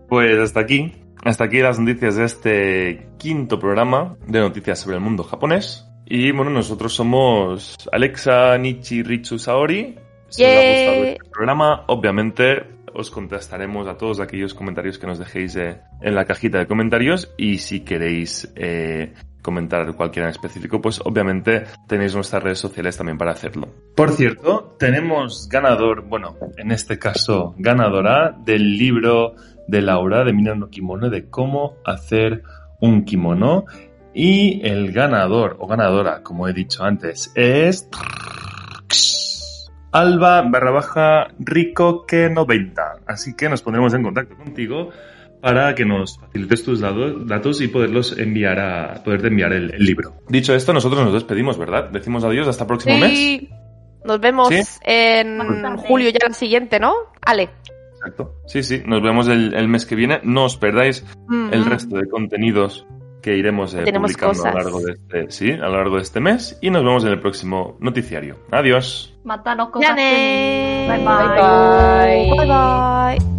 Pues hasta aquí. Hasta aquí las noticias de este quinto programa de noticias sobre el mundo japonés. Y bueno, nosotros somos Alexa, Nichi, Richu, Saori. Si os ha gustado este programa, obviamente os contestaremos a todos aquellos comentarios que nos dejéis eh, en la cajita de comentarios. Y si queréis eh, comentar cualquiera en específico, pues obviamente tenéis nuestras redes sociales también para hacerlo. Por cierto, tenemos ganador, bueno, en este caso ganadora del libro de Laura de Mina no Kimono de cómo hacer un kimono. Y el ganador o ganadora, como he dicho antes, es Alba barra baja Rico que 90. Así que nos pondremos en contacto contigo para que nos facilites tus datos y poderlos enviar a poderte enviar el, el libro. Dicho esto, nosotros nos despedimos, ¿verdad? Decimos adiós hasta el próximo mes. Sí. Nos vemos ¿Sí? en Bastante. julio ya la siguiente, ¿no? Ale. Exacto. Sí, sí, nos vemos el, el mes que viene. No os perdáis el Mm. resto de contenidos que iremos eh, publicando a lo largo de este, sí, a lo largo de este mes y nos vemos en el próximo noticiario. Adiós. ¡Yane! Bye Bye bye. bye. Bye bye.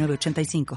906985.